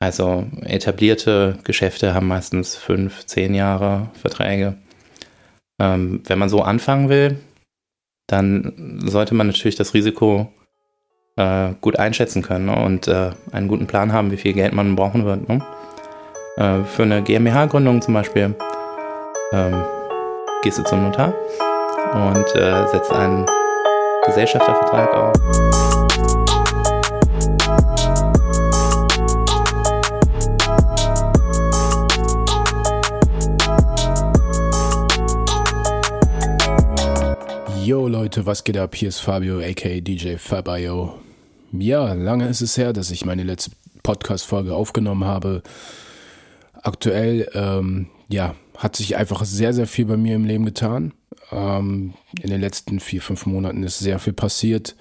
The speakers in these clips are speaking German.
Also etablierte Geschäfte haben meistens fünf, zehn Jahre Verträge. Ähm, wenn man so anfangen will, dann sollte man natürlich das Risiko äh, gut einschätzen können ne? und äh, einen guten Plan haben, wie viel Geld man brauchen wird. Ne? Äh, für eine GmbH-Gründung zum Beispiel ähm, gehst du zum Notar und äh, setzt einen Gesellschaftervertrag auf. Yo Leute, was geht ab? Hier ist Fabio, aka DJ Fabio. Ja, lange ist es her, dass ich meine letzte Podcast-Folge aufgenommen habe. Aktuell, ähm, ja, hat sich einfach sehr, sehr viel bei mir im Leben getan. Ähm, in den letzten vier, fünf Monaten ist sehr viel passiert,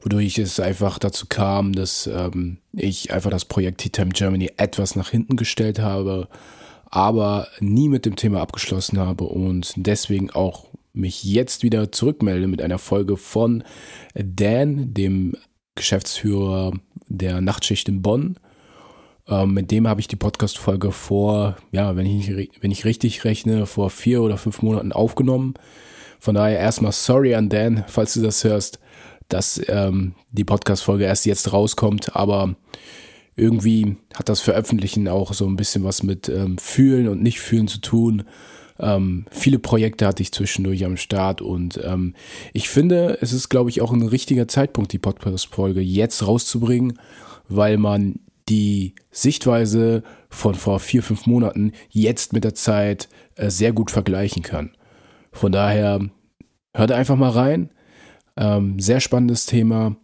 wodurch es einfach dazu kam, dass ähm, ich einfach das Projekt Tea Time Germany etwas nach hinten gestellt habe, aber nie mit dem Thema abgeschlossen habe und deswegen auch mich jetzt wieder zurückmelde mit einer Folge von Dan, dem Geschäftsführer der Nachtschicht in Bonn. Ähm, mit dem habe ich die Podcast-Folge vor, ja, wenn ich, wenn ich richtig rechne, vor vier oder fünf Monaten aufgenommen. Von daher erstmal sorry an Dan, falls du das hörst, dass ähm, die Podcast-Folge erst jetzt rauskommt, aber irgendwie hat das Veröffentlichen auch so ein bisschen was mit ähm, Fühlen und Nicht-Fühlen zu tun. Ähm, viele Projekte hatte ich zwischendurch am Start und ähm, ich finde, es ist, glaube ich, auch ein richtiger Zeitpunkt, die Podcast-Folge jetzt rauszubringen, weil man die Sichtweise von vor vier, fünf Monaten jetzt mit der Zeit äh, sehr gut vergleichen kann. Von daher hört einfach mal rein. Ähm, sehr spannendes Thema.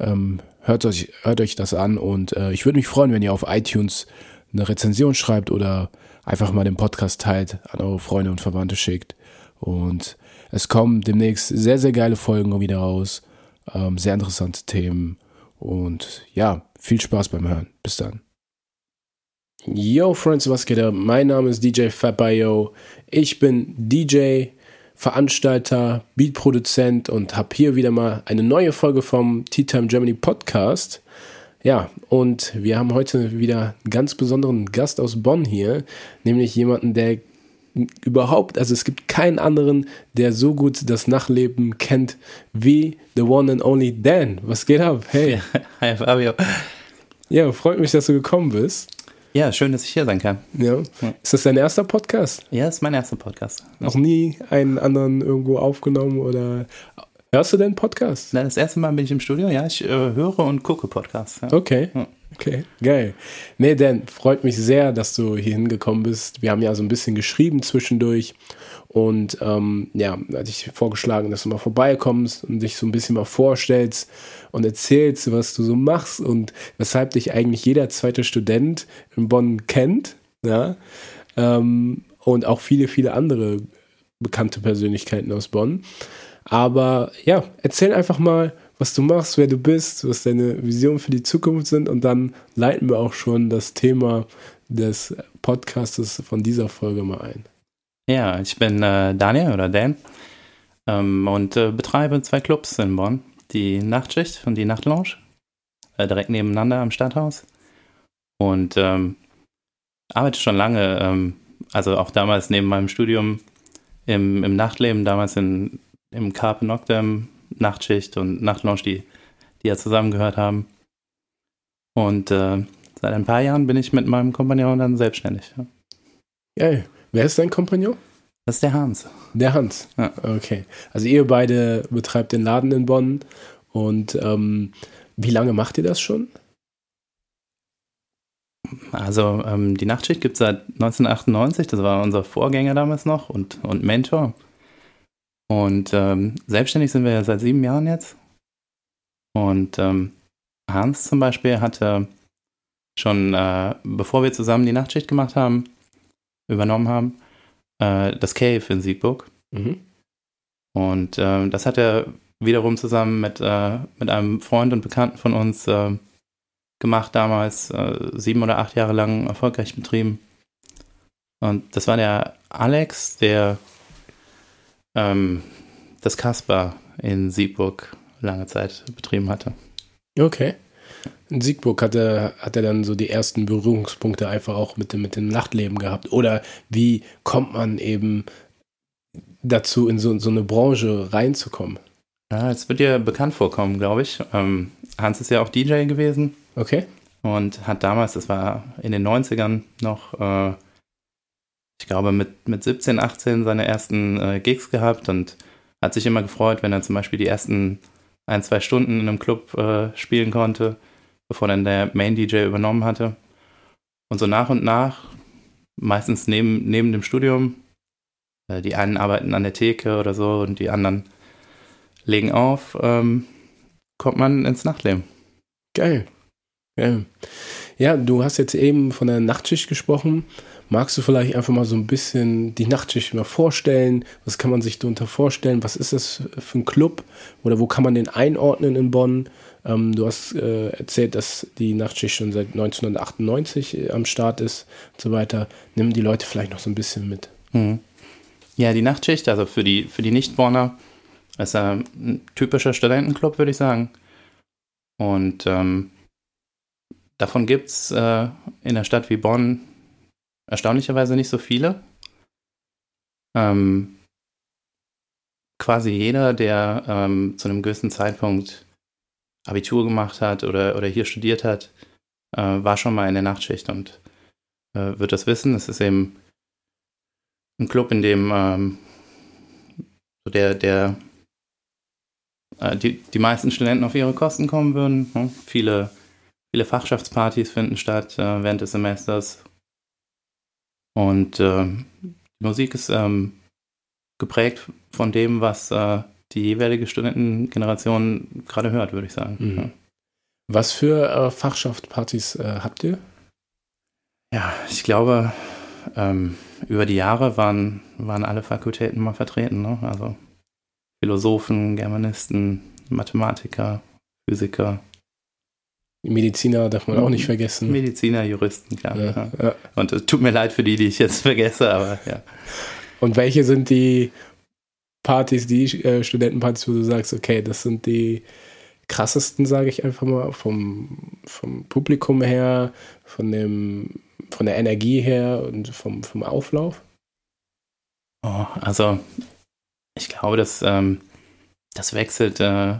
Ähm, hört, euch, hört euch das an und äh, ich würde mich freuen, wenn ihr auf iTunes eine Rezension schreibt oder einfach mal den Podcast teilt, an eure Freunde und Verwandte schickt. Und es kommen demnächst sehr, sehr geile Folgen wieder raus. Ähm, sehr interessante Themen. Und ja, viel Spaß beim Hören. Bis dann. Yo, Friends, was geht ab? Mein Name ist DJ Fabio. Ich bin DJ, Veranstalter, Beatproduzent und habe hier wieder mal eine neue Folge vom Tea Time Germany Podcast. Ja, und wir haben heute wieder einen ganz besonderen Gast aus Bonn hier, nämlich jemanden, der überhaupt, also es gibt keinen anderen, der so gut das Nachtleben kennt wie the one and only Dan. Was geht ab? Hey. Hi Fabio. Ja, freut mich, dass du gekommen bist. Ja, schön, dass ich hier sein kann. Ja. Ist das dein erster Podcast? Ja, ist mein erster Podcast. Noch nie einen anderen irgendwo aufgenommen oder Hörst du denn Podcasts? Na, das erste Mal bin ich im Studio, ja. Ich äh, höre und gucke Podcasts. Ja. Okay. Okay, geil. Nee, Dan, freut mich sehr, dass du hier hingekommen bist. Wir haben ja so ein bisschen geschrieben zwischendurch. Und ähm, ja, hatte ich vorgeschlagen, dass du mal vorbeikommst und dich so ein bisschen mal vorstellst und erzählst, was du so machst und weshalb dich eigentlich jeder zweite Student in Bonn kennt. Ja. Ähm, und auch viele, viele andere bekannte Persönlichkeiten aus Bonn. Aber ja, erzähl einfach mal, was du machst, wer du bist, was deine Visionen für die Zukunft sind und dann leiten wir auch schon das Thema des Podcastes von dieser Folge mal ein. Ja, ich bin äh, Daniel oder Dan ähm, und äh, betreibe zwei Clubs in Bonn, die Nachtschicht und die Nachtlounge, äh, direkt nebeneinander am Stadthaus. Und ähm, arbeite schon lange, ähm, also auch damals neben meinem Studium im, im Nachtleben, damals in im Carpe Noctem Nachtschicht und Nachtlounge, die, die ja zusammengehört haben. Und äh, seit ein paar Jahren bin ich mit meinem Kompagnon dann selbstständig. Ja. Geil. Wer ist dein Kompagnon? Das ist der Hans. Der Hans. Ja. Okay. Also ihr beide betreibt den Laden in Bonn. Und ähm, wie lange macht ihr das schon? Also ähm, die Nachtschicht gibt es seit 1998. Das war unser Vorgänger damals noch und, und Mentor. Und ähm, selbstständig sind wir ja seit sieben Jahren jetzt. Und ähm, Hans zum Beispiel hatte schon, äh, bevor wir zusammen die Nachtschicht gemacht haben, übernommen haben, äh, das Cave in Siegburg. Mhm. Und äh, das hat er wiederum zusammen mit, äh, mit einem Freund und Bekannten von uns äh, gemacht, damals äh, sieben oder acht Jahre lang erfolgreich betrieben. Und das war der Alex, der ähm, das Kasper in Siegburg lange Zeit betrieben hatte. Okay. in Siegburg hat er, hat er dann so die ersten Berührungspunkte einfach auch mit dem, mit dem Nachtleben gehabt? Oder wie kommt man eben dazu, in so, so eine Branche reinzukommen? Ja, es wird dir bekannt vorkommen, glaube ich. Ähm, Hans ist ja auch DJ gewesen. Okay. Und hat damals, das war in den 90ern noch, äh, ich glaube, mit, mit 17, 18 seine ersten äh, Gigs gehabt und hat sich immer gefreut, wenn er zum Beispiel die ersten ein, zwei Stunden in einem Club äh, spielen konnte, bevor dann der Main DJ übernommen hatte. Und so nach und nach, meistens neben, neben dem Studium, äh, die einen arbeiten an der Theke oder so und die anderen legen auf, ähm, kommt man ins Nachtleben. Geil. Geil. Ja, du hast jetzt eben von der Nachtschicht gesprochen. Magst du vielleicht einfach mal so ein bisschen die Nachtschicht mal vorstellen? Was kann man sich darunter vorstellen? Was ist das für ein Club? Oder wo kann man den einordnen in Bonn? Ähm, du hast äh, erzählt, dass die Nachtschicht schon seit 1998 äh, am Start ist und so weiter. Nimm die Leute vielleicht noch so ein bisschen mit. Mhm. Ja, die Nachtschicht, also für die, für die Nicht-Bonner, ist ein typischer Studentenclub, würde ich sagen. Und ähm, davon gibt es äh, in einer Stadt wie Bonn erstaunlicherweise nicht so viele. Ähm, quasi jeder, der ähm, zu einem gewissen Zeitpunkt Abitur gemacht hat oder, oder hier studiert hat, äh, war schon mal in der Nachtschicht und äh, wird das wissen. Es ist eben ein Club, in dem ähm, so der, der äh, die, die meisten Studenten auf ihre Kosten kommen würden. Ne? Viele, viele Fachschaftspartys finden statt äh, während des Semesters und äh, die Musik ist ähm, geprägt von dem, was äh, die jeweilige Studentengeneration gerade hört, würde ich sagen. Mhm. Ja. Was für äh, Fachschaftspartys äh, habt ihr? Ja, ich glaube, ähm, über die Jahre waren, waren alle Fakultäten mal vertreten. Ne? Also Philosophen, Germanisten, Mathematiker, Physiker. Mediziner darf man auch nicht vergessen. Mediziner, Juristen, klar. Ja, ja. Und es tut mir leid für die, die ich jetzt vergesse, aber ja. Und welche sind die Partys, die äh, Studentenpartys, wo du sagst, okay, das sind die krassesten, sage ich einfach mal, vom, vom Publikum her, von, dem, von der Energie her und vom, vom Auflauf? Oh, also ich glaube, das, ähm, das wechselt äh,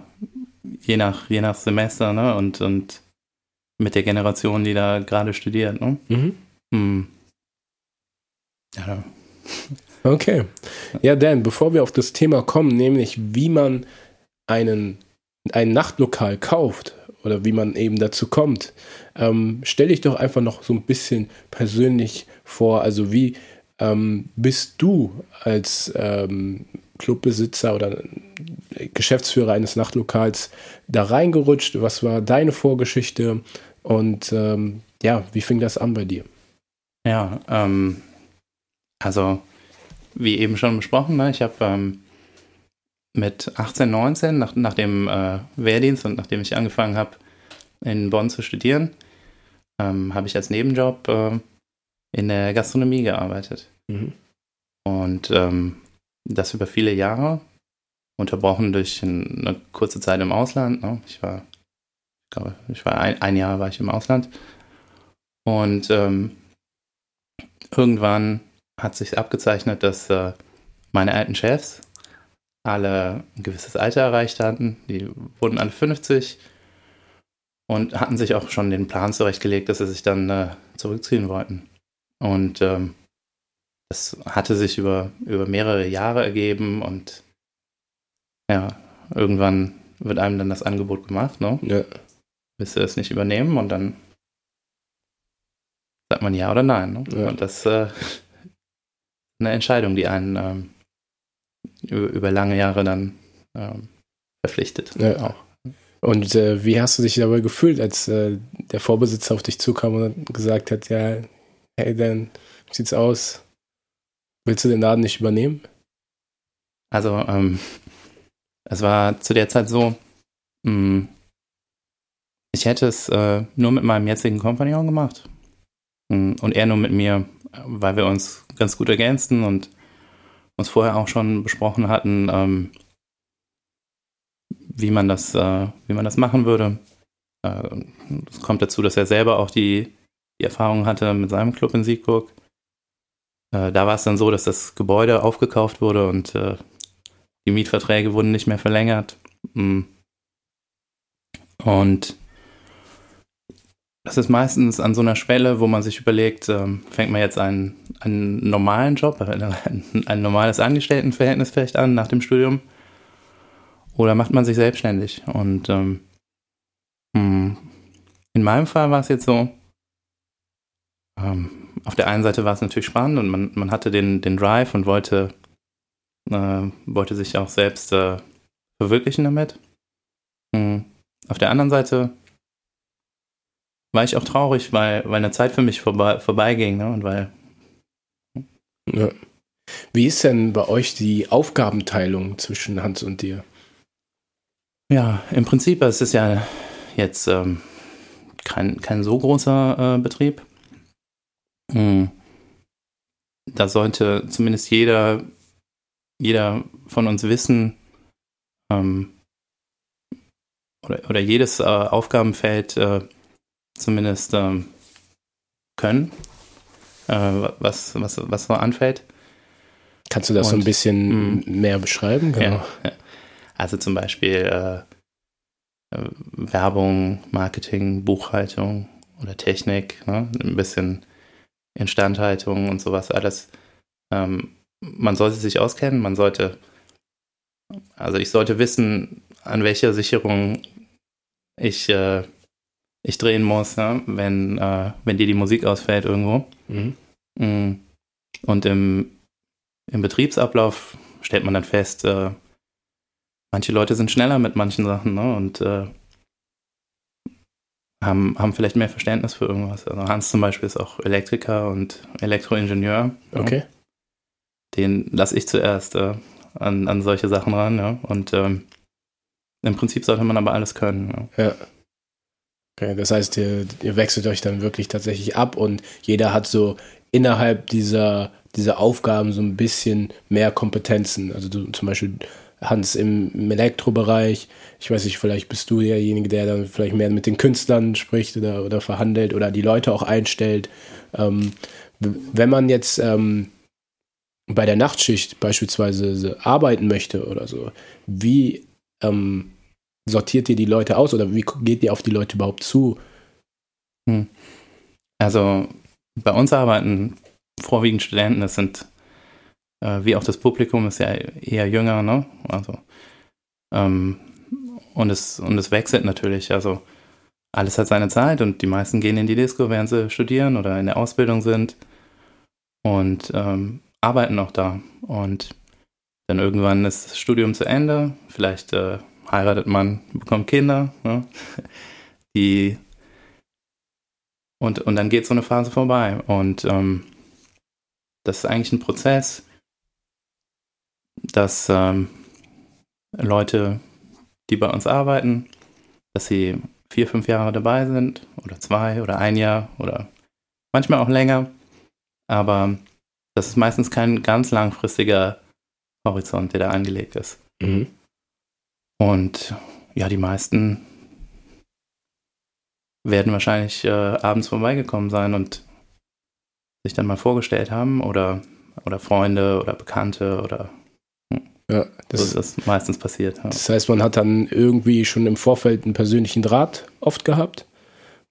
je, nach, je nach Semester ne? und, und mit der Generation, die da gerade studiert. Ne? Mhm. Hm. Ja. Okay. Ja, Dan, bevor wir auf das Thema kommen, nämlich wie man einen, ein Nachtlokal kauft oder wie man eben dazu kommt, ähm, stelle ich doch einfach noch so ein bisschen persönlich vor. Also wie ähm, bist du als ähm, Clubbesitzer oder Geschäftsführer eines Nachtlokals da reingerutscht? Was war deine Vorgeschichte? Und ähm, ja, wie fing das an bei dir? Ja, ähm, also wie eben schon besprochen, ne, ich habe ähm, mit 18, 19, nach, nach dem äh, Wehrdienst und nachdem ich angefangen habe, in Bonn zu studieren, ähm, habe ich als Nebenjob äh, in der Gastronomie gearbeitet. Mhm. Und ähm, das über viele Jahre, unterbrochen durch eine kurze Zeit im Ausland. Ne? Ich war ich glaube, ich war ein, ein Jahr war ich im Ausland. Und ähm, irgendwann hat sich abgezeichnet, dass äh, meine alten Chefs alle ein gewisses Alter erreicht hatten. Die wurden alle 50 und hatten sich auch schon den Plan zurechtgelegt, dass sie sich dann äh, zurückziehen wollten. Und ähm, das hatte sich über, über mehrere Jahre ergeben und ja, irgendwann wird einem dann das Angebot gemacht, ne? Ja willst du das nicht übernehmen? Und dann sagt man ja oder nein. Ne? Ja. Und das ist äh, eine Entscheidung, die einen ähm, über, über, lange Jahre dann ähm, verpflichtet. Ja. Auch. Und äh, wie hast du dich dabei gefühlt, als äh, der Vorbesitzer auf dich zukam und gesagt hat, ja, hey, dann sieht's aus? Willst du den Laden nicht übernehmen? Also, ähm, es war zu der Zeit so, mh, mm, ich hätte es äh, nur mit meinem jetzigen Kompagnon gemacht. Mm, und er nur mit mir, weil wir uns ganz gut ergänzten und uns vorher auch schon besprochen hatten, ähm, wie man das, äh, wie man das machen würde. äh, es kommt dazu, dass er selber auch die, die Erfahrung hatte mit seinem Club in Siegburg. Äh, da war es dann so, dass das Gebäude aufgekauft wurde und äh, die Mietverträge wurden nicht mehr verlängert. Mm. Und das ist meistens an so einer Schwelle, wo man sich überlegt, ähm, fängt man jetzt einen, einen normalen Job, ein, ein normales Angestelltenverhältnis vielleicht an nach dem Studium oder macht man sich selbstständig? Und ähm, hm, in meinem Fall war es jetzt so, ähm, auf der einen Seite war es natürlich spannend und man, man hatte den, den Drive und wollte, äh, wollte sich auch selbst äh, verwirklichen damit. Mhm. Auf der anderen Seite war ich auch traurig, weil, weil eine Zeit für mich vorbei, vorbeiging ne? und weil. Ja. Wie ist denn bei euch die Aufgabenteilung zwischen Hans und dir? Ja, im Prinzip es ist ja jetzt ähm, kein, kein so großer äh, Betrieb. Mhm. Da sollte zumindest jeder, jeder von uns wissen, ähm, oder, oder jedes äh, Aufgabenfeld äh, zumindest ähm, können, äh, was, was, was so anfällt. Kannst du das Und, so ein bisschen mh. mehr beschreiben? Genau. Ja, Also zum Beispiel äh, äh, Werbung, Marketing, Buchhaltung oder Technik, ne? ein bisschen Instandhaltung und sowas alles. Ähm, man sollte sich auskennen, man sollte, also ich sollte wissen, an welcher Sicherung ich, äh, ich drehen muss, ne? wenn, äh, wenn dir die Musik ausfällt irgendwo. Mhm. Mm. Und im, im Betriebsablauf stellt man dann fest, äh, manche Leute sind schneller mit manchen Sachen ne? und äh, haben, haben vielleicht mehr Verständnis für irgendwas. Also Hans zum Beispiel ist auch Elektriker und Elektroingenieur. Okay. Den lasse ich zuerst äh, an, an solche Sachen ran, ja. Und ähm, im Prinzip sollte man aber alles können. Ja. ja. Okay, das heißt, ihr, ihr wechselt euch dann wirklich tatsächlich ab und jeder hat so innerhalb dieser, dieser Aufgaben so ein bisschen mehr Kompetenzen. Also du zum Beispiel Hans im, Elektrobereich. Ich weiß nicht, vielleicht bist du derjenige, der dann vielleicht mehr mit den Künstlern spricht oder, oder verhandelt oder die Leute auch einstellt. Ähm, wenn man jetzt ähm, bei der Nachtschicht beispielsweise arbeiten möchte oder so, wie ähm, sortiert ihr die Leute aus oder wie geht ihr auf die Leute überhaupt zu? Hm. Also bei uns arbeiten vorwiegend Studenten, das sind äh, wie auch das Publikum ist ja eher jünger, ne? Also ähm, und es und es wechselt natürlich. Also alles hat seine Zeit und die meisten gehen in die Disco, während sie studieren oder in der Ausbildung sind und ähm, arbeiten auch da. Und dann irgendwann ist das Studium zu Ende. Vielleicht äh, heiratet man, bekommt Kinder. Ne? Die und, und dann geht so eine Phase vorbei. Und ähm, das ist eigentlich ein Prozess, dass ähm, Leute, die bei uns arbeiten, dass sie vier, fünf Jahre dabei sind oder zwei oder ein Jahr oder manchmal auch länger. Aber das ist meistens kein ganz langfristiger Horizont, der da angelegt ist. Mhm. Und ja, die meisten werden wahrscheinlich äh, abends vorbeigekommen sein und sich dann mal vorgestellt haben oder, oder Freunde oder Bekannte oder ja, das, so ist das meistens passiert. Ja. Das heißt, man hat dann irgendwie schon im Vorfeld einen persönlichen Draht oft gehabt,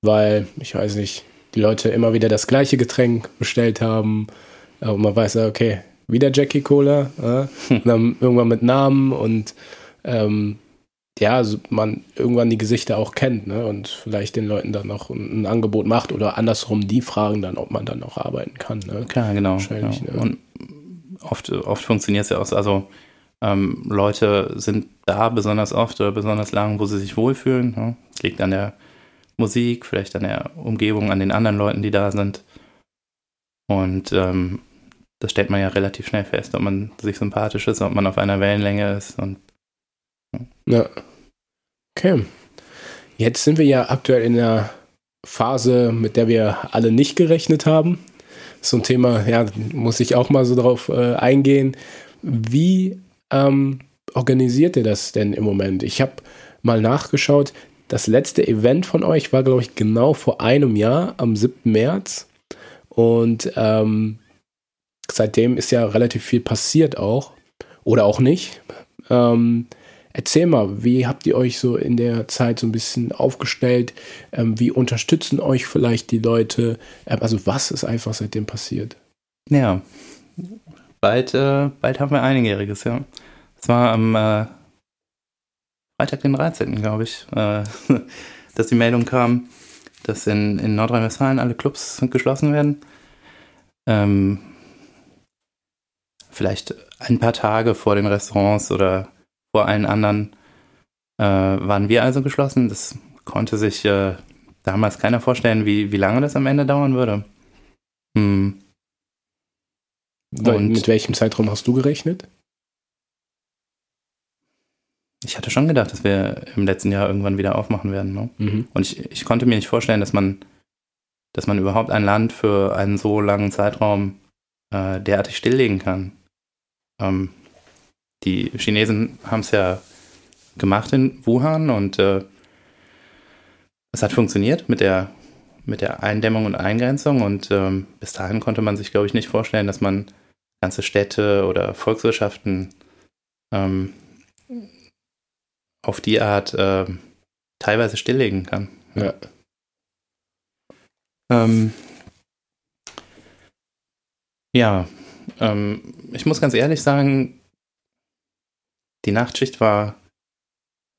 weil, ich weiß nicht, die Leute immer wieder das gleiche Getränk bestellt haben und man weiß ja, okay, wieder Jackie Cola, ja, hm. und dann irgendwann mit Namen und ähm, ja, also man irgendwann die Gesichter auch kennt ne? und vielleicht den Leuten dann noch ein, ein, Angebot macht oder andersrum die fragen dann, ob man dann noch arbeiten kann. Ne? Klar, genau. Wahrscheinlich, ja. ne? Und oft, oft funktioniert es ja auch, also ähm, Leute sind da besonders oft oder besonders lang, wo sie sich wohlfühlen. Ne? Es liegt an der Musik, vielleicht an der Umgebung, an den anderen Leuten, die da sind. Und ähm, das stellt man ja relativ schnell fest, ob man sich sympathisch ist, ob man auf einer Wellenlänge ist. Und, ja. Okay. Jetzt sind wir ja aktuell in einer Phase, mit der wir alle nicht gerechnet haben. So ein Thema, ja, muss ich auch mal so drauf äh, eingehen. Wie ähm, organisiert ihr das denn im Moment? Ich habe mal nachgeschaut, das letzte Event von euch war, glaube ich, genau vor einem Jahr, am 7. März. Und ähm, seitdem ist ja relativ viel passiert auch. Oder auch nicht. Ähm, erzähl mal, wie habt ihr euch so in der Zeit so ein bisschen aufgestellt? Ähm, wie unterstützen euch vielleicht die Leute? Ähm, also was ist einfach seitdem passiert? Ja, bald, äh, bald haben wir einjähriges, ja. Es war am äh, Freitag, den 13., glaube ich, äh, dass die Meldung kam, dass in, in Nordrhein-Westfalen alle Clubs geschlossen werden. Ähm, vielleicht ein paar Tage vor den Restaurants oder vor allen anderen äh, waren wir also geschlossen. Das konnte sich äh, damals keiner vorstellen, wie, wie lange das am Ende dauern würde. Hm. Und mit welchem Zeitraum hast du gerechnet? Ich hatte schon gedacht, dass wir im letzten Jahr irgendwann wieder aufmachen werden. Ne? Mhm. Und ich, ich konnte mir nicht vorstellen, dass man, dass man überhaupt ein Land für einen so langen Zeitraum äh, derartig stilllegen kann. Ähm, die Chinesen haben es ja gemacht in Wuhan und äh, es hat funktioniert mit der, mit der Eindämmung und Eingrenzung und ähm, bis dahin konnte man sich, glaube ich, nicht vorstellen, dass man ganze Städte oder Volkswirtschaften ähm, auf die Art äh, teilweise stilllegen kann. Ja. Ähm, ja, ähm, ich muss ganz ehrlich sagen, die Nachtschicht war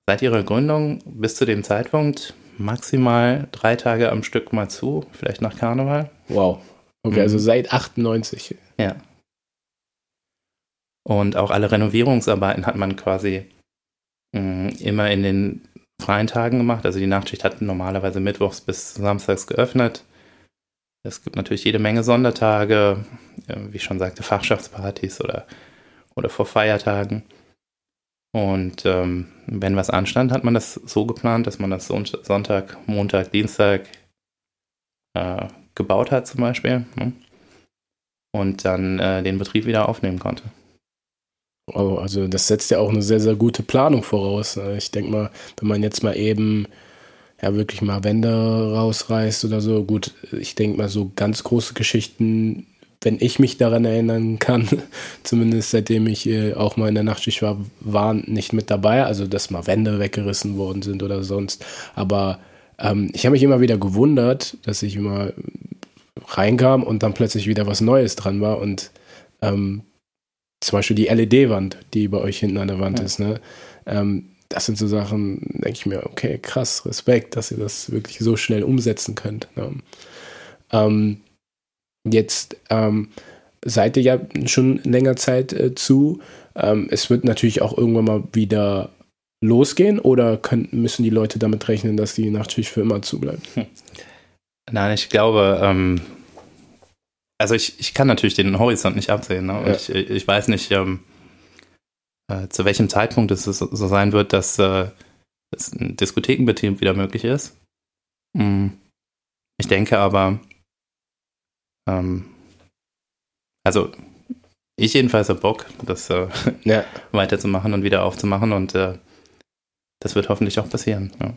seit ihrer Gründung bis zu dem Zeitpunkt maximal drei Tage am Stück mal zu, vielleicht nach Karneval. Wow. Okay, mhm. also seit 98. Ja. Und auch alle Renovierungsarbeiten hat man quasi mh, mm, immer in den freien Tagen gemacht. Also die Nachtschicht hat normalerweise mittwochs bis samstags geöffnet. Es gibt natürlich jede Menge Sondertage, wie ich schon sagte, Fachschaftspartys oder, oder vor Feiertagen. Und ähm, wenn was anstand, hat man das so geplant, dass man das Sonntag, Montag, Dienstag äh, gebaut hat zum Beispiel. Ne? Und dann äh, den Betrieb wieder aufnehmen konnte. Oh, also das setzt ja auch eine sehr, sehr gute Planung voraus. Ne? Ich denke mal, wenn man jetzt mal eben ja wirklich mal Wände rausreißt oder so, gut, ich denke mal so ganz große Geschichten, wenn ich mich daran erinnern kann, zumindest seitdem ich äh, auch mal in der Nachtschicht war, waren nicht mit dabei, also dass mal Wände weggerissen worden sind oder sonst. Aber ähm, ich habe mich immer wieder gewundert, dass ich immer reinkam und dann plötzlich wieder was Neues dran war und ähm, zum Beispiel die LED-Wand, die bei euch hinten an der Wand ja. ist, ne? Ähm, das sind so Sachen, denke ich mir, okay, krass, Respekt, dass ihr das wirklich so schnell umsetzen könnt. Ne? Ähm, jetzt ähm, seid ihr ja schon länger Zeit äh, zu. Ähm, es wird natürlich auch irgendwann mal wieder losgehen oder können, müssen die Leute damit rechnen, dass die Nachtschicht für immer zubleibt? Hm. Nein, ich glaube, ähm, also ich, ich kann natürlich den Horizont nicht absehen. Ne? Ja. ich, ich weiß nicht, ähm, äh, zu welchem Zeitpunkt es so, sein wird, dass, äh, dass ein Diskothekenbetrieb wieder möglich ist. Mhm. Ich denke aber, ähm, also ich jedenfalls habe Bock, das äh, ja. weiterzumachen und wieder aufzumachen und äh, das wird hoffentlich auch passieren. Ja.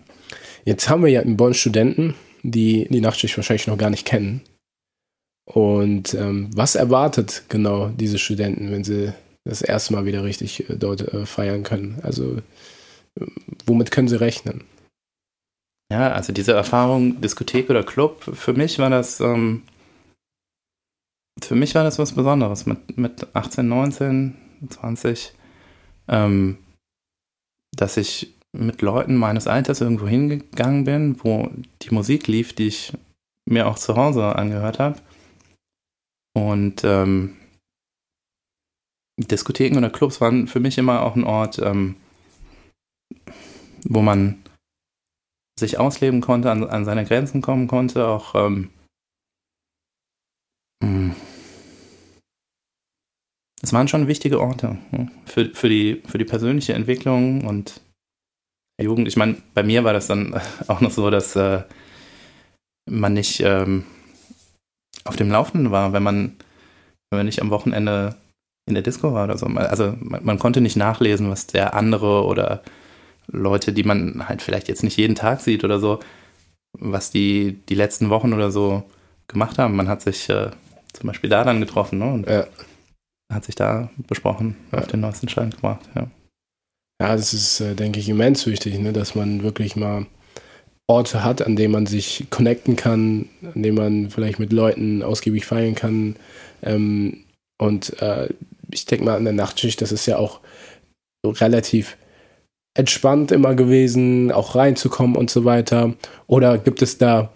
Jetzt haben wir ja in Bonn Studenten, die die Nachtschicht wahrscheinlich noch gar nicht kennen. Und ähm, was erwartet genau diese Studenten, wenn sie das erste Mal wieder richtig äh, dort äh, feiern können? Also äh, womit können sie rechnen? Ja, also diese Erfahrung Diskothek oder Club, für mich war das, ähm, für mich war das was Besonderes mit, mit 18, 19, 20, ähm, dass ich mit Leuten meines Alters irgendwo hingegangen bin, wo die Musik lief, die ich mir auch zu Hause angehört habe und ähm, Diskotheken oder Clubs waren für mich immer auch ein Ort, ähm, wo man sich ausleben konnte, an, an seine Grenzen kommen konnte, auch ähm, hm. Es waren schon wichtige Orte ne? für, für, die, für die persönliche Entwicklung und Jugend. Ich meine, bei mir war das dann auch noch so, dass äh, man nicht ähm, auf dem Laufenden war, wenn man, wenn man nicht am Wochenende in der Disco war oder so. Also man, man, konnte nicht nachlesen, was der andere oder Leute, die man halt vielleicht jetzt nicht jeden Tag sieht oder so, was die die letzten Wochen oder so gemacht haben. Man hat sich äh, zum Beispiel da dann getroffen ne? und ja. hat sich da besprochen, ja. auf den neuesten Stand gebracht. Ja, ja das ist, äh, denke ich, immens wichtig, ne? dass man wirklich mal Orte hat, an denen man sich connecten kann, an denen man vielleicht mit Leuten ausgiebig feiern kann. Ähm, und äh, ich denke mal an der Nachtschicht, das ist ja auch relativ entspannt immer gewesen, auch reinzukommen und so weiter. Oder gibt es da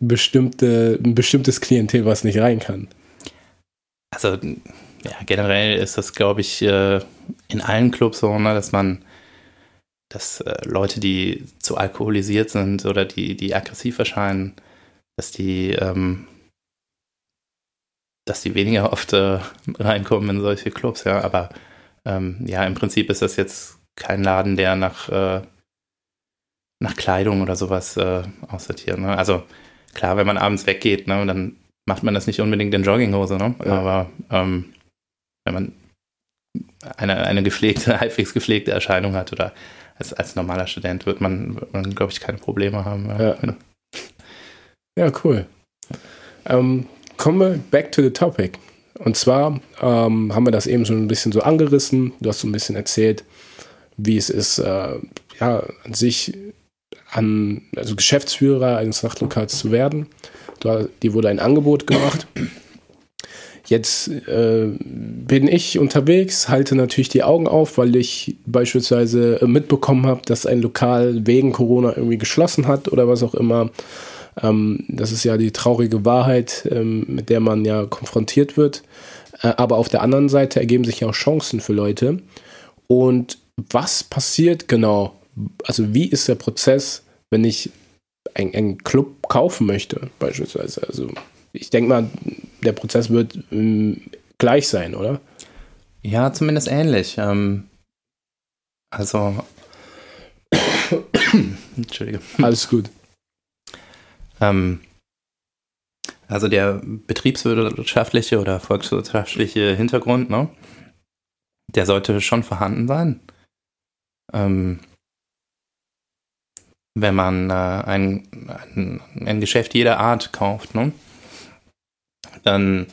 bestimmte, ein bestimmtes Klientel, was nicht rein kann? Also ja, generell ist das, glaube ich, äh, in allen Clubs so, ne, dass man dass äh, Leute, die zu alkoholisiert sind oder die, die aggressiv erscheinen, dass die, ähm, dass die weniger oft äh, reinkommen in solche Clubs, ja. Aber ähm, ja, im Prinzip ist das jetzt kein Laden, der nach, äh, nach Kleidung oder sowas äh, aussortiert. Ne? Also klar, wenn man abends weggeht, ne, dann macht man das nicht unbedingt in Jogginghose, ne? Ja. Aber ähm, wenn man eine, eine gepflegte, halbwegs gepflegte Erscheinung hat oder als, als normaler Student wird man, wird man glaube ich, keine Probleme haben. Ja, ja. ja cool. Ähm, kommen wir back to the topic. Und zwar ähm, haben wir das eben schon ein bisschen so angerissen. Du hast so ein bisschen erzählt, wie es ist, äh, ja, an sich an, also Geschäftsführer eines Nachtlokals zu werden. Du, dir wurde ein Angebot gemacht. Jetzt äh, bin ich unterwegs, halte natürlich die Augen auf, weil ich beispielsweise äh, mitbekommen habe, dass ein Lokal wegen Corona irgendwie geschlossen hat oder was auch immer. Ähm, das ist ja die traurige Wahrheit, ähm, mit der man ja konfrontiert wird. Äh, aber auf der anderen Seite ergeben sich ja auch Chancen für Leute. Und was passiert genau? Also wie ist der Prozess, wenn ich einen Club kaufen möchte, beispielsweise? Also ich denke mal, der Prozess wird ähm, gleich sein, oder? Ja, zumindest ähnlich. Ähm, also. Entschuldige. Alles gut. Ähm, also der betriebswirtschaftliche oder volkswirtschaftliche Hintergrund, ne? Der sollte schon vorhanden sein. Ähm, wenn man äh, ein, ein, ein Geschäft jeder Art kauft, ne? dann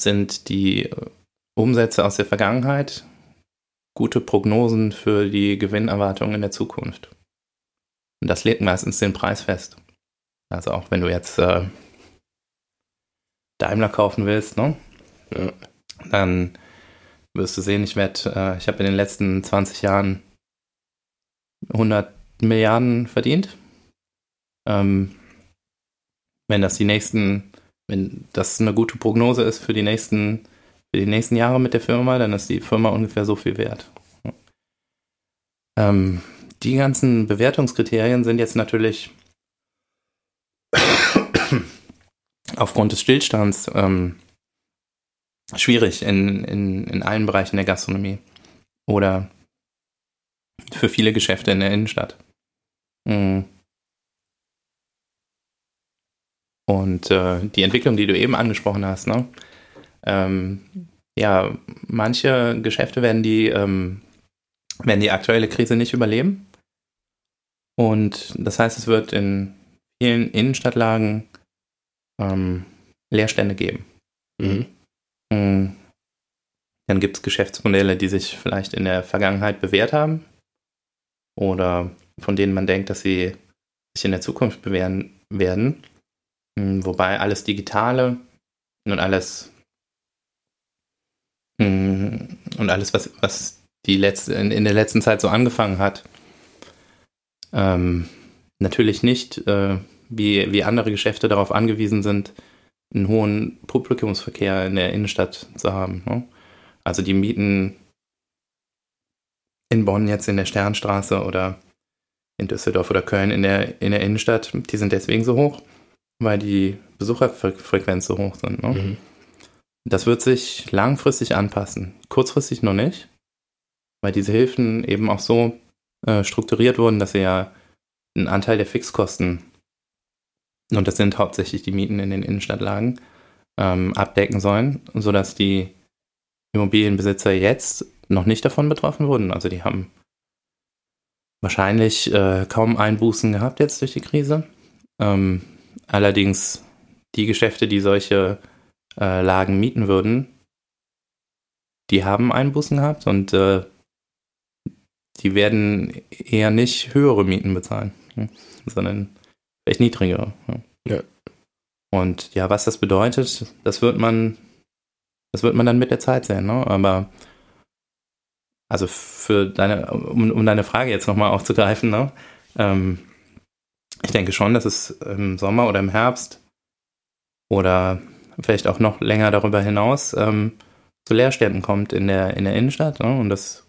sind die Umsätze aus der Vergangenheit gute Prognosen für die Gewinnerwartungen in der Zukunft. Und das legt meistens den Preis fest. Also auch wenn du jetzt äh, Daimler kaufen willst, ne? Ja. dann wirst du sehen, ich werde, äh, ich habe in den letzten 20 Jahren 100 Milliarden verdient. Ähm, wenn das die nächsten wenn das eine gute Prognose ist für die nächsten, für die nächsten Jahre mit der Firma, dann ist die Firma ungefähr so viel wert. Ähm, die ganzen Bewertungskriterien sind jetzt natürlich aufgrund des Stillstands ähm, schwierig in, in, in allen Bereichen der Gastronomie oder für viele Geschäfte in der Innenstadt. Mhm. Und äh, die Entwicklung, die du eben angesprochen hast, ne? Ähm, ja, manche Geschäfte werden die, ähm, werden die aktuelle Krise nicht überleben. Und das heißt, es wird in vielen Innenstadtlagen ähm, Leerstände geben. Mhm. mhm. Dann gibt es Geschäftsmodelle, die sich vielleicht in der Vergangenheit bewährt haben oder von denen man denkt, dass sie sich in der Zukunft bewähren werden. Hm, wobei alles Digitale und alles hm, und alles, was, was die letzte, in, in der letzten Zeit so angefangen hat, ähm, natürlich nicht äh, wie, wie andere Geschäfte darauf angewiesen sind, einen hohen Publikumsverkehr in der Innenstadt zu haben. Ne? Also die Mieten in Bonn jetzt in der Sternstraße oder in Düsseldorf oder Köln in der, in der Innenstadt, die sind deswegen so hoch, weil die Besucherfrequenz so hoch sind. Ne? Mhm. Das wird sich langfristig anpassen. Kurzfristig noch nicht, weil diese Hilfen eben auch so äh, strukturiert wurden, dass sie ja einen Anteil der Fixkosten, und das sind hauptsächlich die Mieten in den Innenstadtlagen, ähm, abdecken sollen, sodass die Immobilienbesitzer jetzt noch nicht davon betroffen wurden. Also die haben wahrscheinlich äh, kaum Einbußen gehabt jetzt durch die Krise. Ähm, allerdings die Geschäfte, die solche äh, Lagen mieten würden, die haben Einbußen gehabt und äh, die werden eher nicht höhere Mieten bezahlen, hm, sondern vielleicht niedrigere. Ja. Und ja, was das bedeutet, das wird man, das wird man dann mit der Zeit sehen, ne? Aber also für deine, um, um deine Frage jetzt nochmal aufzugreifen, ne? Ähm, ich denke schon, dass es im Sommer oder im Herbst oder vielleicht auch noch länger darüber hinaus ähm, zu Leerständen kommt in der, in der Innenstadt. Ne? Und dass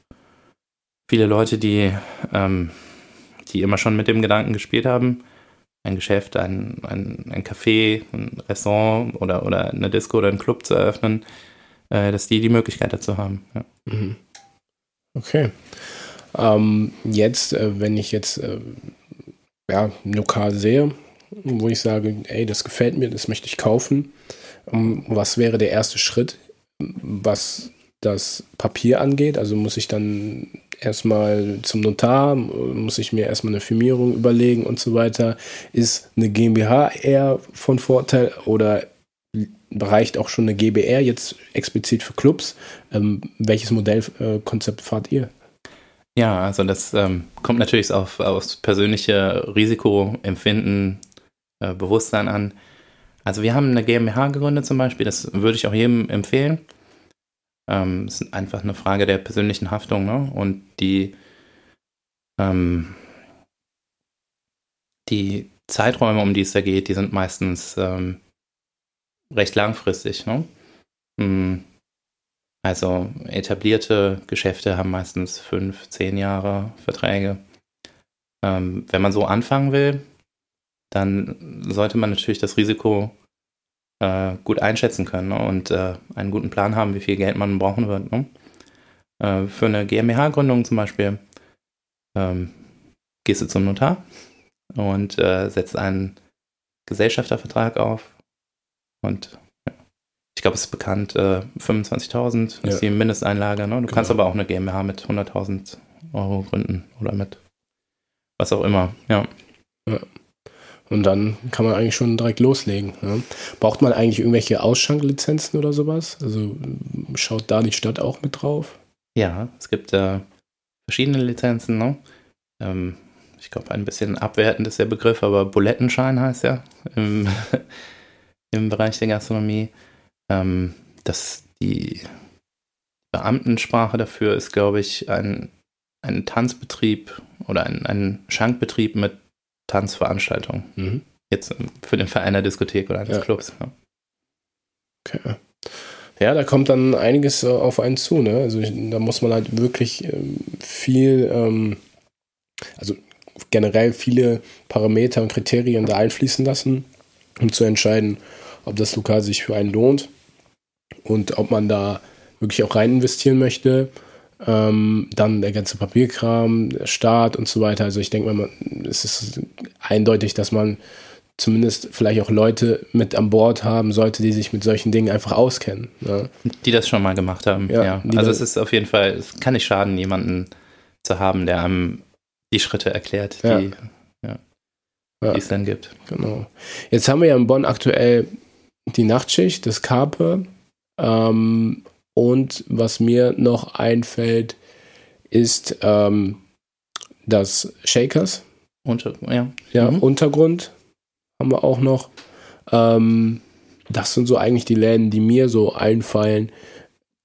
viele Leute, die, ähm, die immer schon mit dem Gedanken gespielt haben, ein Geschäft, ein, ein, ein Café, ein Restaurant oder, oder eine Disco oder einen Club zu eröffnen, äh, dass die die Möglichkeit dazu haben. Ja. Mhm. Okay. Ähm, jetzt, äh, wenn ich jetzt äh, ja, Lokal sehe, wo ich sage, ey, das gefällt mir, das möchte ich kaufen, ähm, was wäre der erste Schritt, was das Papier angeht? Also muss ich dann erstmal zum Notar, muss ich mir erstmal eine Firmierung überlegen und so weiter. Ist eine GmbH eher von Vorteil oder reicht auch schon eine GBR jetzt explizit für Clubs? Ähm, welches Modellkonzept fahrt ihr? Ja, also das ähm, kommt natürlich auf, aufs persönliche Risikoempfinden, äh, Bewusstsein an. Also wir haben eine GmbH gegründet zum Beispiel, das würde ich auch jedem empfehlen. Ähm, es ist einfach eine Frage der persönlichen Haftung ne? und die, ähm, die Zeiträume, um die es da geht, die sind meistens ähm, recht langfristig. Ne? Hm. Also etablierte Geschäfte haben meistens fünf, zehn Jahre Verträge. Ähm, wenn man so anfangen will, dann sollte man natürlich das Risiko äh, gut einschätzen können ne? und äh, einen guten Plan haben, wie viel Geld man brauchen wird. Ne? Äh, für eine GmbH-Gründung zum Beispiel ähm, gehst du zum Notar und äh, setzt einen Gesellschaftervertrag auf und ja, ich glaube, es ist bekannt, 25.000 äh, ist ja. die Mindesteinlage. Ne? Du genau. kannst aber auch eine GmbH mit 100.000 Euro gründen oder mit was auch immer. Ja. ja. Und dann kann man eigentlich schon direkt loslegen. Ne? Braucht man eigentlich irgendwelche Ausschanklizenzen oder sowas? Also schaut da die Stadt auch mit drauf? Ja, es gibt äh, verschiedene Lizenzen. Ne? Ähm, ich glaube, ein bisschen abwertend ist der Begriff, aber Bulettenschein heißt ja im, im Bereich der Gastronomie. Ähm, das, die Beamtensprache dafür ist, glaube ich, ein, ein Tanzbetrieb oder ein, ein Schankbetrieb mit Tanzveranstaltung. Mhm. Jetzt für den Verein der Diskothek oder eines ja. Clubs. Ja. Okay. Ja, da kommt dann einiges äh, auf einen zu. Ne? Also ich, da muss man halt wirklich ähm, viel, ähm, also generell viele Parameter und Kriterien da einfließen lassen, um zu entscheiden, ob das Lokal sich für einen lohnt und ob man da wirklich auch rein investieren möchte ähm, dann der ganze Papierkram, der Start und so weiter. Also ich denke mal, es ist eindeutig, dass man zumindest vielleicht auch Leute mit an Bord haben sollte, die sich mit solchen Dingen einfach auskennen. Ne? Die das schon mal gemacht haben, ja. ja. Also es ist auf jeden Fall, es kann nicht schaden, jemanden zu haben, der einem die Schritte erklärt, die, ja. Ja, die es dann gibt. Genau. Jetzt haben wir ja in Bonn aktuell die Nachtschicht, das Carpe. Ähm, und was mir noch einfällt, ist ähm, das Shakers. Unter, ja. Ja, mhm. Untergrund haben wir auch noch. Ähm, das sind so eigentlich die Läden, die mir so einfallen.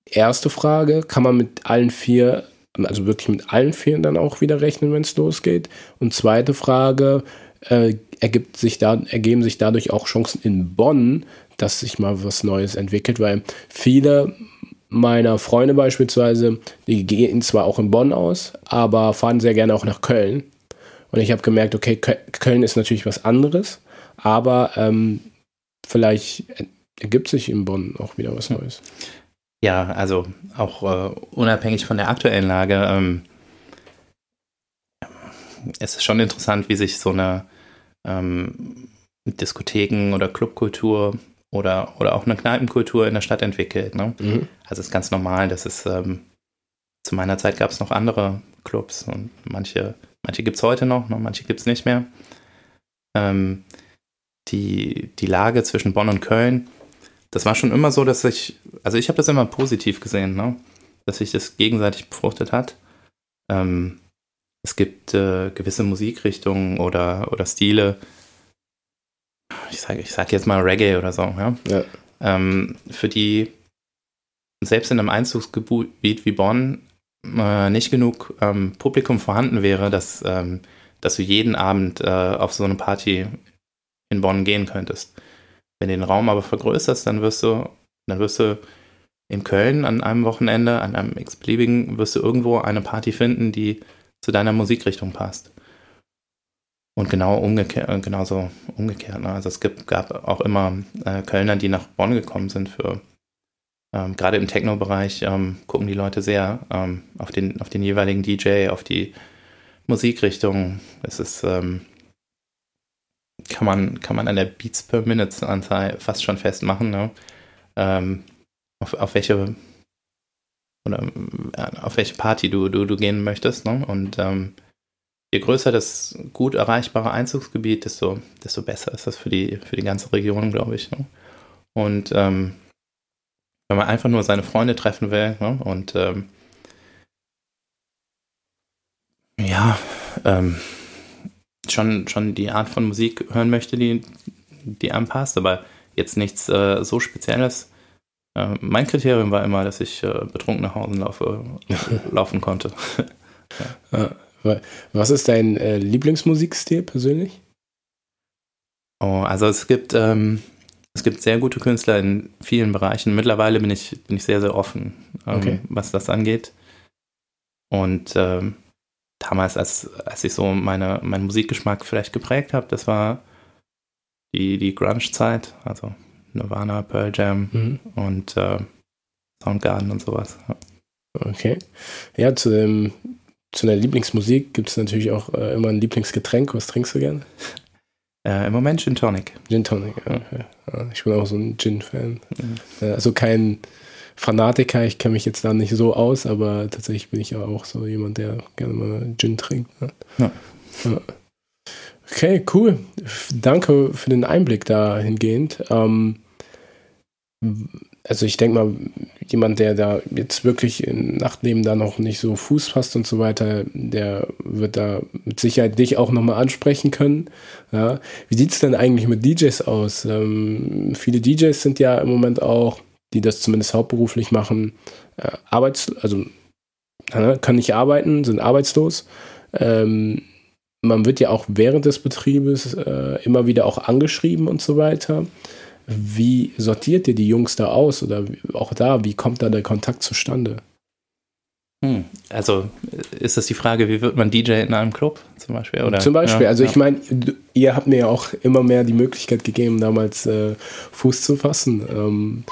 Erste Frage, kann man mit allen vier, also wirklich mit allen vier dann auch wieder rechnen, wenn es losgeht? Und zweite Frage, äh, ergibt sich da, ergeben sich dadurch auch Chancen in Bonn, dass sich mal was Neues entwickelt, weil viele meiner Freunde beispielsweise, die gehen zwar auch in Bonn aus, aber fahren sehr gerne auch nach Köln. Und ich habe gemerkt, okay, Köln ist natürlich was anderes, aber ähm, vielleicht ergibt sich in Bonn auch wieder was Neues. Ja, also auch äh, unabhängig von der aktuellen Lage, ähm, es ist schon interessant, wie sich so eine ähm, Diskotheken- oder Clubkultur oder, oder auch eine Kneipenkultur in der Stadt entwickelt. Ne? Mhm. Also es ist ganz normal, dass es ähm, zu meiner Zeit gab es noch andere Clubs und manche, manche gibt es heute noch, ne, manche gibt es nicht mehr. Ähm, die, die Lage zwischen Bonn und Köln, das war schon immer so, dass ich, also ich habe das immer positiv gesehen, ne? dass sich das gegenseitig befruchtet hat. Ähm, es gibt äh, gewisse Musikrichtungen oder, oder Stile, ich sage ich sag jetzt mal Reggae oder so, ja? ja. Ähm, für die selbst in einem Einzugsgebiet wie Bonn äh, nicht genug ähm, Publikum vorhanden wäre, dass, ähm, dass du jeden Abend äh, auf so eine Party in Bonn gehen könntest. Wenn du den Raum aber vergrößerst, dann wirst du, dann wirst du in Köln an einem Wochenende, an einem x-beliebigen, wirst du irgendwo eine Party finden, die zu deiner Musikrichtung passt. Und genau umgekehrt, äh, genauso umgekehrt. Ne? Also es gibt, gab auch immer äh, Kölner, die nach Bonn gekommen sind für ähm, gerade im Techno-Bereich ähm, gucken die Leute sehr ähm, auf, den, auf den jeweiligen DJ, auf die Musikrichtung. Es ist, ähm, kann, man, kann man an der Beats per Minute Anzahl fast schon festmachen, ne? Ähm, auf, auf welche oder äh, auf welche Party du, du, du gehen möchtest. Ne? Und ähm, je größer das gut erreichbare Einzugsgebiet, desto, desto besser ist das für die, für die ganze Region, glaube ich. Ne? Und ähm, wenn man einfach nur seine Freunde treffen will ne? und ähm, ja, ähm, schon, schon die Art von Musik hören möchte, die, die einem passt, aber jetzt nichts äh, so Spezielles. Äh, mein Kriterium war immer, dass ich äh, betrunken nach Hause laufe, laufen konnte. ja. Was ist dein äh, Lieblingsmusikstil persönlich? Oh, also es gibt ähm, es gibt sehr gute Künstler in vielen Bereichen. Mittlerweile bin ich, bin ich sehr, sehr offen, ähm, okay. was das angeht. Und ähm, damals, als, als ich so meine, meinen Musikgeschmack vielleicht geprägt habe, das war die, die Grunge-Zeit, also Nirvana, Pearl Jam mhm. und äh, Soundgarden und sowas. Okay. Ja, zu, dem, zu der Lieblingsmusik gibt es natürlich auch äh, immer ein Lieblingsgetränk. Was trinkst du gerne? Äh, Im Moment Gin Tonic. Gin Tonic, ja. ja. Ich bin auch so ein Gin-Fan. Mhm. Also kein Fanatiker, ich kenne mich jetzt da nicht so aus, aber tatsächlich bin ich ja auch so jemand, der gerne mal Gin trinkt. Ne? Ja. ja. Okay, cool. Danke für den Einblick dahingehend. Ähm, also ich denke mal, jemand, der da jetzt wirklich im Nachtleben da noch nicht so Fuß fasst und so weiter, der wird da mit Sicherheit dich auch nochmal ansprechen können. Ja. Wie sieht es denn eigentlich mit DJs aus? Ähm, viele DJs sind ja im Moment auch, die das zumindest hauptberuflich machen, äh, arbeits also äh, können nicht arbeiten, sind arbeitslos. Ähm, man wird ja auch während des Betriebes äh, immer wieder auch angeschrieben und so weiter. Wie sortiert ihr die Jungs da aus oder auch da, wie kommt da der Kontakt zustande? Hm. Also ist das die Frage, wie wird man DJ in einem Club zum Beispiel? Oder? Zum Beispiel, ja, also ja. ich meine, ihr habt mir ja auch immer mehr die Möglichkeit gegeben, damals äh, Fuß zu fassen. Ähm,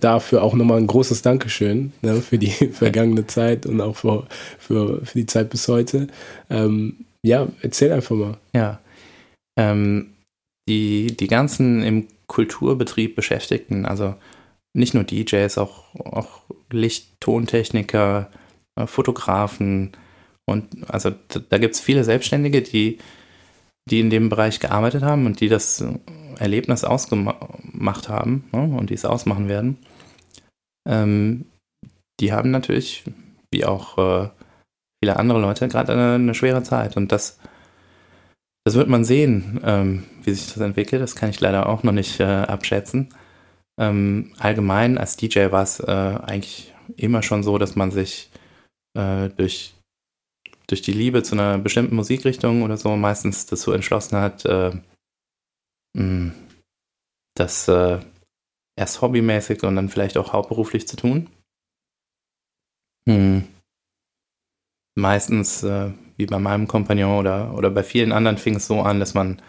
dafür auch nochmal ein großes Dankeschön ne, für die vergangene Zeit und auch für, für, für die Zeit bis heute. Ähm, ja, erzähl einfach mal. Ja. Ähm, die, die ganzen im Kulturbetrieb Beschäftigten, also nicht nur DJs, auch, auch Licht-, Tontechniker, äh, Fotografen und also da gibt es viele Selbstständige, die, die in dem Bereich gearbeitet haben und die das Erlebnis ausgemacht haben ne, und die es ausmachen werden. Ähm, die haben natürlich, wie auch äh, viele andere Leute, gerade eine, eine, schwere Zeit und das das wird man sehen, ähm, wie sich das entwickelt. Das kann ich leider auch noch nicht äh, abschätzen. Ähm, allgemein als DJ war es äh, eigentlich immer schon so, dass man sich äh, durch, durch die Liebe zu einer bestimmten Musikrichtung oder so meistens dazu entschlossen hat, äh, mh, das äh, erst hobbymäßig und dann vielleicht auch hauptberuflich zu tun. Hm. Meistens äh, wie bei meinem Kompagnon oder, oder bei vielen anderen fing es so an, dass man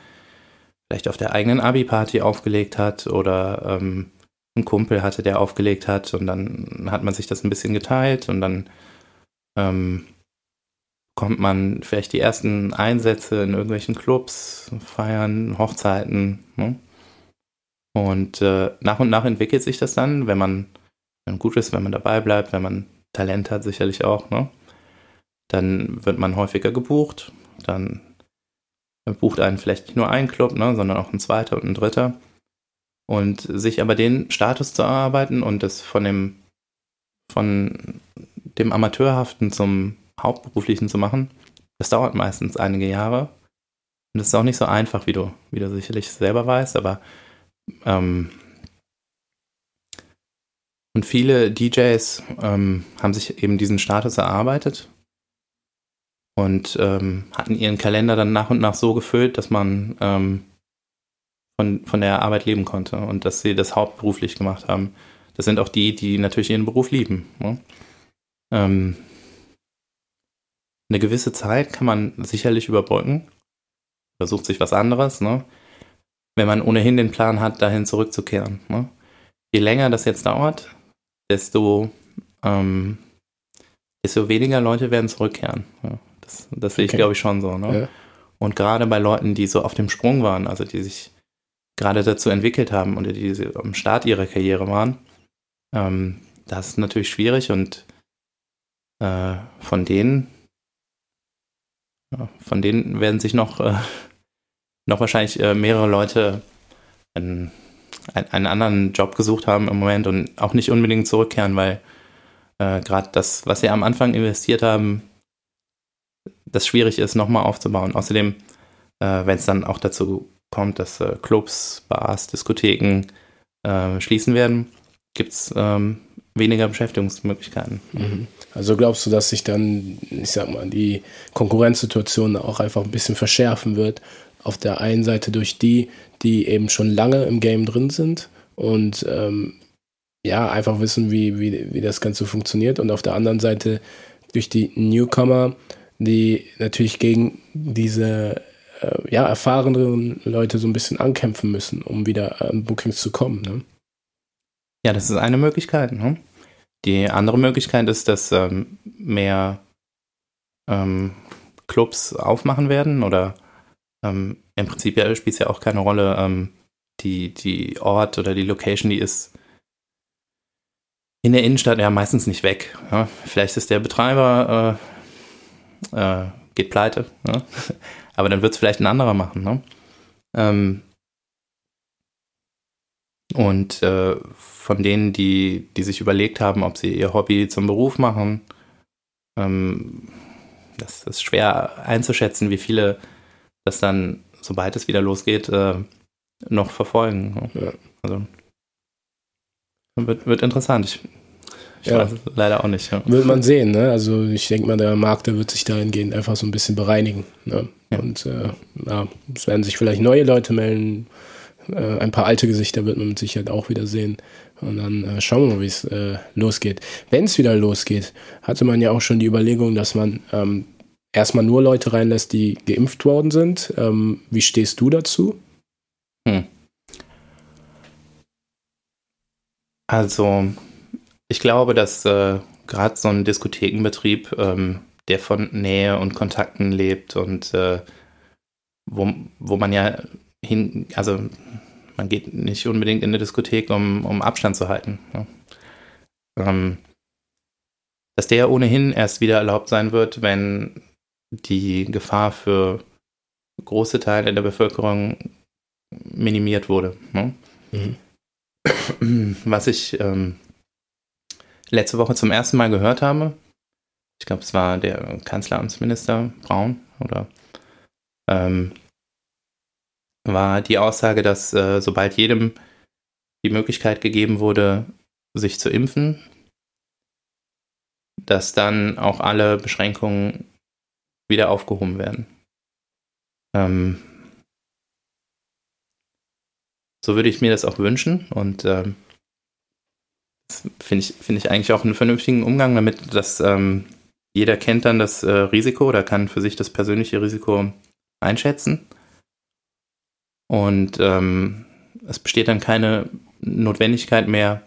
vielleicht auf der eigenen Abi-Party aufgelegt hat oder ähm, einen Kumpel hatte, der aufgelegt hat und dann hat man sich das ein bisschen geteilt und dann ähm, kommt man vielleicht die ersten Einsätze in irgendwelchen Clubs, Feiern, Hochzeiten. Ne? Und äh, nach und nach entwickelt sich das dann, wenn man, wenn gut ist, wenn man dabei bleibt, wenn man Talent hat, sicherlich auch. Ne? Dann wird man häufiger gebucht, dann bucht einen vielleicht nicht nur ein Club, ne, sondern auch ein zweiter und ein dritter. Und sich aber den Status zu erarbeiten und das von dem, von dem Amateurhaften zum Hauptberuflichen zu machen, das dauert meistens einige Jahre. Und das ist auch nicht so einfach, wie du, wie du sicherlich selber weißt, aber ähm, und viele DJs ähm, haben sich eben diesen Status erarbeitet und ähm, hatten ihren Kalender dann nach und nach so gefüllt, dass man ähm, von, von der Arbeit leben konnte und dass sie das hauptberuflich gemacht haben. Das sind auch die, die natürlich ihren Beruf lieben. Ne? Ähm, eine gewisse Zeit kann man sicherlich überbrücken, versucht sich was anderes, ne? wenn man ohnehin den Plan hat, dahin zurückzukehren. Ne? Je länger das jetzt dauert, desto, ähm, desto weniger Leute werden zurückkehren. Ja, das, das sehe ich, glaube ich, schon so. Ne? Ja. Und gerade bei Leuten, die so auf dem Sprung waren, also die sich gerade dazu entwickelt haben und die am Start ihrer Karriere waren, ähm, das ist natürlich schwierig und äh, von denen, ja, von denen werden sich noch, äh, noch wahrscheinlich äh, mehrere Leute einen, einen, anderen Job gesucht haben im Moment und auch nicht unbedingt zurückkehren, weil äh, gerade das, was sie am Anfang investiert haben, das schwierig ist, nochmal aufzubauen. Außerdem, äh, wenn es dann auch dazu kommt, dass äh, Clubs, Bars, Diskotheken äh, schließen werden, gibt es ähm, weniger Beschäftigungsmöglichkeiten. Mhm. Also glaubst du, dass sich dann, ich sag mal, die Konkurrenzsituation auch einfach ein bisschen verschärfen wird? Auf der einen Seite durch die, die eben schon lange im Game drin sind und ähm, ja, einfach wissen, wie, wie, wie das Ganze funktioniert. Und auf der anderen Seite durch die Newcomer, die natürlich gegen diese äh, ja, erfahreneren Leute so ein bisschen ankämpfen müssen, um wieder an Bookings zu kommen. Ne? Ja, das ist eine Möglichkeit. Ne? Die andere Möglichkeit ist, dass ähm, mehr ähm, Clubs aufmachen werden oder ähm, im Prinzip ja, spielt es ja auch keine Rolle, ähm, die, die Ort oder die Location, die ist in der Innenstadt ja meistens nicht weg. Ja? Vielleicht ist der Betreiber äh, äh, geht pleite, ja? aber dann wird es vielleicht ein anderer machen. Ne? Ähm, und äh, von denen, die, die sich überlegt haben, ob sie ihr Hobby zum Beruf machen, ähm, das ist schwer einzuschätzen, wie viele das dann, sobald es wieder losgeht, äh, noch verfolgen. Ja. Also wird, wird interessant. Ich, ich ja. leider auch nicht. Ja. Wird man sehen, ne? Also ich denke mal, der Markt, der wird sich dahingehend einfach so ein bisschen bereinigen. Ne? Ja. Und äh, ja, es werden sich vielleicht neue Leute melden. Äh, ein paar alte Gesichter wird man mit Sicherheit auch wieder sehen. Und dann äh, schauen wir mal, wie es äh, losgeht. Wenn es wieder losgeht, hatte man ja auch schon die Überlegung, dass man ähm, erstmal nur Leute reinlässt, die geimpft worden sind. Ähm, wie stehst du dazu? Hm. Also, ich glaube, dass äh, gerade so ein Diskothekenbetrieb, ähm, der von Nähe und Kontakten lebt und äh, wo, wo man ja hin, also man geht nicht unbedingt in eine Diskothek, um, um Abstand zu halten. Ne? Ähm, dass der ohnehin erst wieder erlaubt sein wird, wenn die Gefahr für große Teile der Bevölkerung minimiert wurde. Ne? Mhm. Was ich ähm, letzte Woche zum ersten Mal gehört habe, ich glaube, es war der Kanzleramtsminister Braun oder ähm, war die Aussage, dass äh, sobald jedem die Möglichkeit gegeben wurde, sich zu impfen, dass dann auch alle Beschränkungen wieder aufgehoben werden. Ähm, so würde ich mir das auch wünschen und ähm, finde ich, find ich eigentlich auch einen vernünftigen Umgang damit, dass ähm, jeder kennt dann das äh, Risiko oder kann für sich das persönliche Risiko einschätzen. Und ähm, es besteht dann keine Notwendigkeit mehr,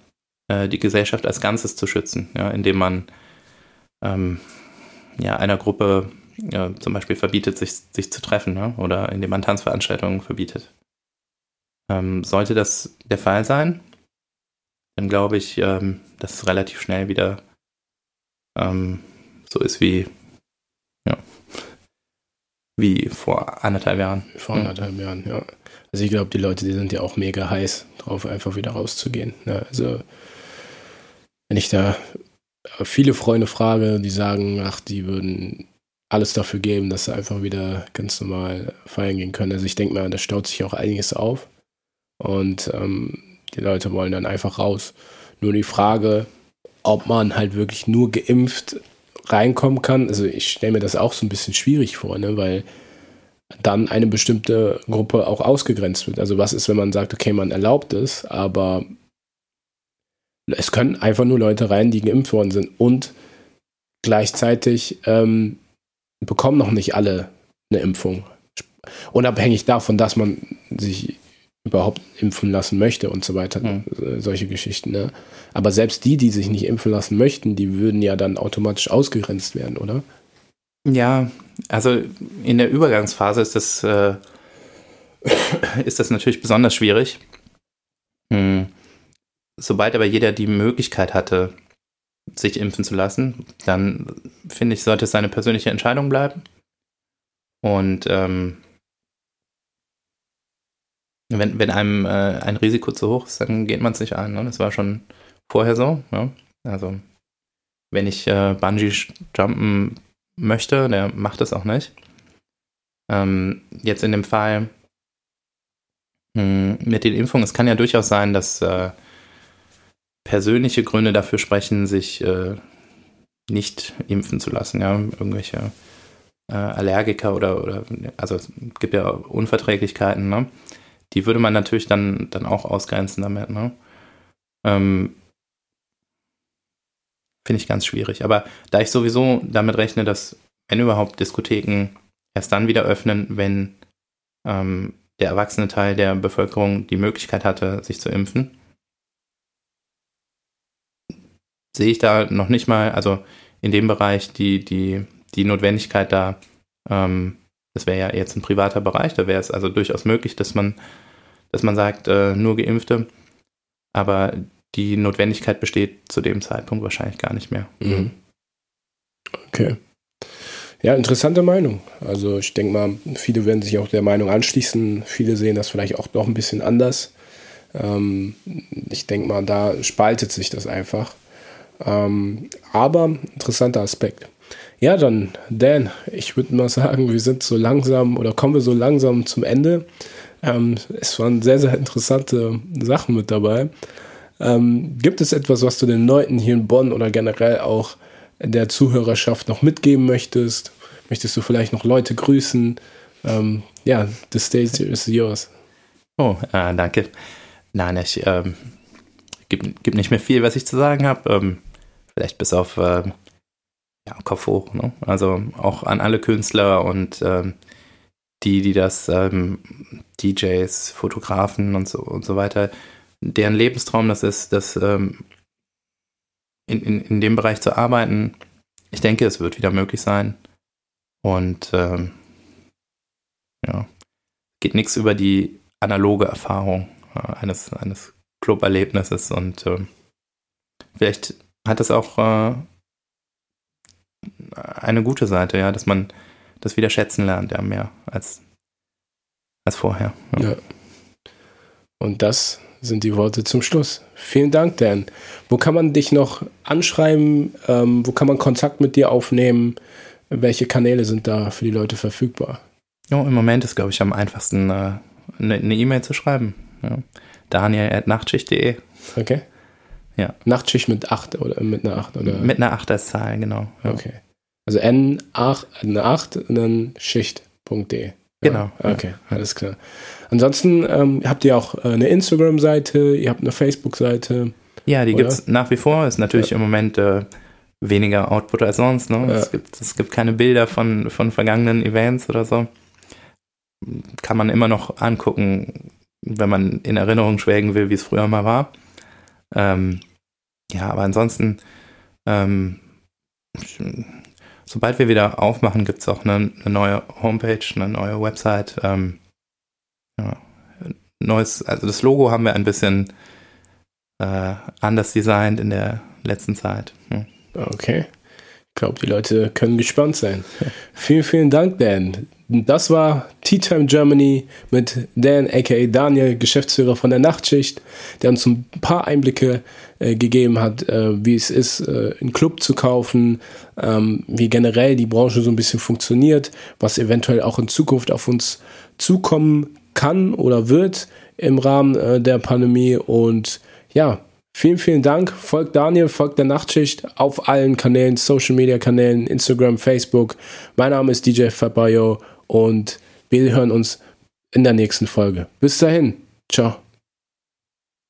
äh, die Gesellschaft als Ganzes zu schützen, ja, indem man ähm, ja, einer Gruppe ja, zum Beispiel verbietet, sich, sich zu treffen ne? oder indem man Tanzveranstaltungen verbietet. Ähm, sollte das der Fall sein, dann glaube ich, ähm, dass es relativ schnell wieder ähm, so ist wie, wie vor anderthalb Jahren. Vor anderthalb Jahren, ja. Also ich glaube, die Leute, die sind ja auch mega heiß drauf, einfach wieder rauszugehen. Ne? Also wenn ich da viele Freunde frage, die sagen, ach, die würden alles dafür geben, dass sie einfach wieder ganz normal feiern gehen können. Also ich denke mal, da staut sich auch einiges auf. Und ähm, die Leute wollen dann einfach raus. Nur die Frage, ob man halt wirklich nur geimpft reinkommen kann. Also ich stelle mir das auch so ein bisschen schwierig vor, ne? weil dann eine bestimmte Gruppe auch ausgegrenzt wird. Also was ist, wenn man sagt, okay, man erlaubt es, aber es können einfach nur Leute rein, die geimpft worden sind und gleichzeitig ähm, bekommen noch nicht alle eine Impfung. Unabhängig davon, dass man sich überhaupt impfen lassen möchte und so weiter. Mhm. Solche Geschichten. Ne? Aber selbst die, die sich nicht impfen lassen möchten, die würden ja dann automatisch ausgegrenzt werden, oder? Ja, also in der Übergangsphase ist das, äh, ist das natürlich besonders schwierig. Hm. Sobald aber jeder die Möglichkeit hatte, sich impfen zu lassen, dann finde ich, sollte es seine persönliche Entscheidung bleiben. Und ähm, wenn, wenn einem äh, ein Risiko zu hoch ist, dann geht man es nicht an. Ne? Das war schon vorher so. Ja? Also, wenn ich äh, Bungee jumpen möchte, der macht es auch nicht. Ähm, jetzt in dem Fall mh, hm, mit den Impfungen, es kann ja durchaus sein, dass äh, persönliche Gründe dafür sprechen, sich äh, nicht impfen zu lassen. Ja, irgendwelche äh, Allergiker oder, oder, also es gibt ja Unverträglichkeiten, ne? Die würde man natürlich dann, dann auch ausgrenzen damit, ne? Ähm, Finde ich ganz schwierig. Aber da ich sowieso damit rechne, dass, wenn überhaupt, Diskotheken erst dann wieder öffnen, wenn ähm, der erwachsene Teil der Bevölkerung die Möglichkeit hatte, sich zu impfen, sehe ich da noch nicht mal, also in dem Bereich die, die, die Notwendigkeit da, ähm, das wäre ja jetzt ein privater Bereich, da wäre es also durchaus möglich, dass man, dass man sagt, äh, nur Geimpfte, aber die Notwendigkeit besteht zu dem Zeitpunkt wahrscheinlich gar nicht mehr. Mhm. Okay. Ja, interessante Meinung. Also ich denke mal, viele werden sich auch der Meinung anschließen. Viele sehen das vielleicht auch noch ein bisschen anders. Ähm, ich denke mal, da spaltet sich das einfach. Ähm, aber interessanter Aspekt. Ja, dann, Dan, ich würde mal sagen, wir sind so langsam oder kommen wir so langsam zum Ende. Ähm, es waren sehr, sehr interessante Sachen mit dabei. Ähm, gibt es etwas, was du den Leuten hier in Bonn oder generell auch der Zuhörerschaft noch mitgeben möchtest? Möchtest du vielleicht noch Leute grüßen? Ähm, ja, the stage is yours. Oh, äh, danke. Nein, ich ähm, gibt, gibt nicht mehr viel, was ich zu sagen habe. Ähm, vielleicht bis auf äh, ja, Kopf hoch. Ne? Also auch an alle Künstler und ähm, die, die das, ähm, DJs, Fotografen und so und so weiter, deren Lebenstraum das ist, das ähm, in, in, in dem Bereich zu arbeiten. Ich denke, es wird wieder möglich sein. Und ähm, ja, geht nichts über die analoge Erfahrung äh, eines, eines Club-Erlebnisses und äh, vielleicht hat es auch äh, eine gute Seite, ja, dass man das wieder schätzen lernt, ja, mehr als, als vorher. Ja. ja. Und das sind die Worte zum Schluss. Vielen Dank, Dan. Wo kann man dich noch anschreiben? Ähm, wo kann man Kontakt mit dir aufnehmen? Welche Kanäle sind da für die Leute verfügbar? Ja, im Moment ist, glaube ich, am einfachsten äh, eine E-Mail zu schreiben. Ja. Daniel.nachtschicht.de. Okay. Ja. Nachtschicht mit 8 oder mit einer 8 oder? Mit einer 8 als Zahl, genau. Ja. Okay. Also N8, eine 8 und dann Schicht.de. Genau. Okay, alles klar. Ansonsten ähm, habt ihr auch äh, eine Instagram-Seite, ihr habt eine Facebook-Seite. Ja, die gibt es nach wie vor. Ist natürlich ja. im Moment äh, weniger Output als sonst. Ne? Ja. Es, gibt, es gibt keine Bilder von, von vergangenen Events oder so. Kann man immer noch angucken, wenn man in Erinnerung schwelgen will, wie es früher mal war. Ähm, ja, aber ansonsten ähm, sobald wir wieder aufmachen, gibt es auch eine, eine, neue Homepage, eine neue Website. Ähm, ja, neues, also das Logo haben wir ein bisschen äh, anders designt in der letzten Zeit. Hm. Okay. Ich glaube, die Leute können gespannt sein. vielen, vielen Dank, Dan. Das war Tea Time Germany mit Dan, aka Daniel, Geschäftsführer von der Nachtschicht, der uns ein paar Einblicke äh, gegeben hat, äh, wie es ist, äh, einen Club zu kaufen, ähm, wie generell die Branche so ein bisschen funktioniert, was eventuell auch in Zukunft auf uns zukommen kann oder wird im Rahmen äh, der Pandemie. Und ja, Vielen, vielen Dank. Folgt Daniel, folgt der Nachtschicht auf allen Kanälen, Social Media Kanälen, Instagram, Facebook. Mein Name ist DJ Fabayo und wir hören uns in der nächsten Folge. Bis dahin. Ciao.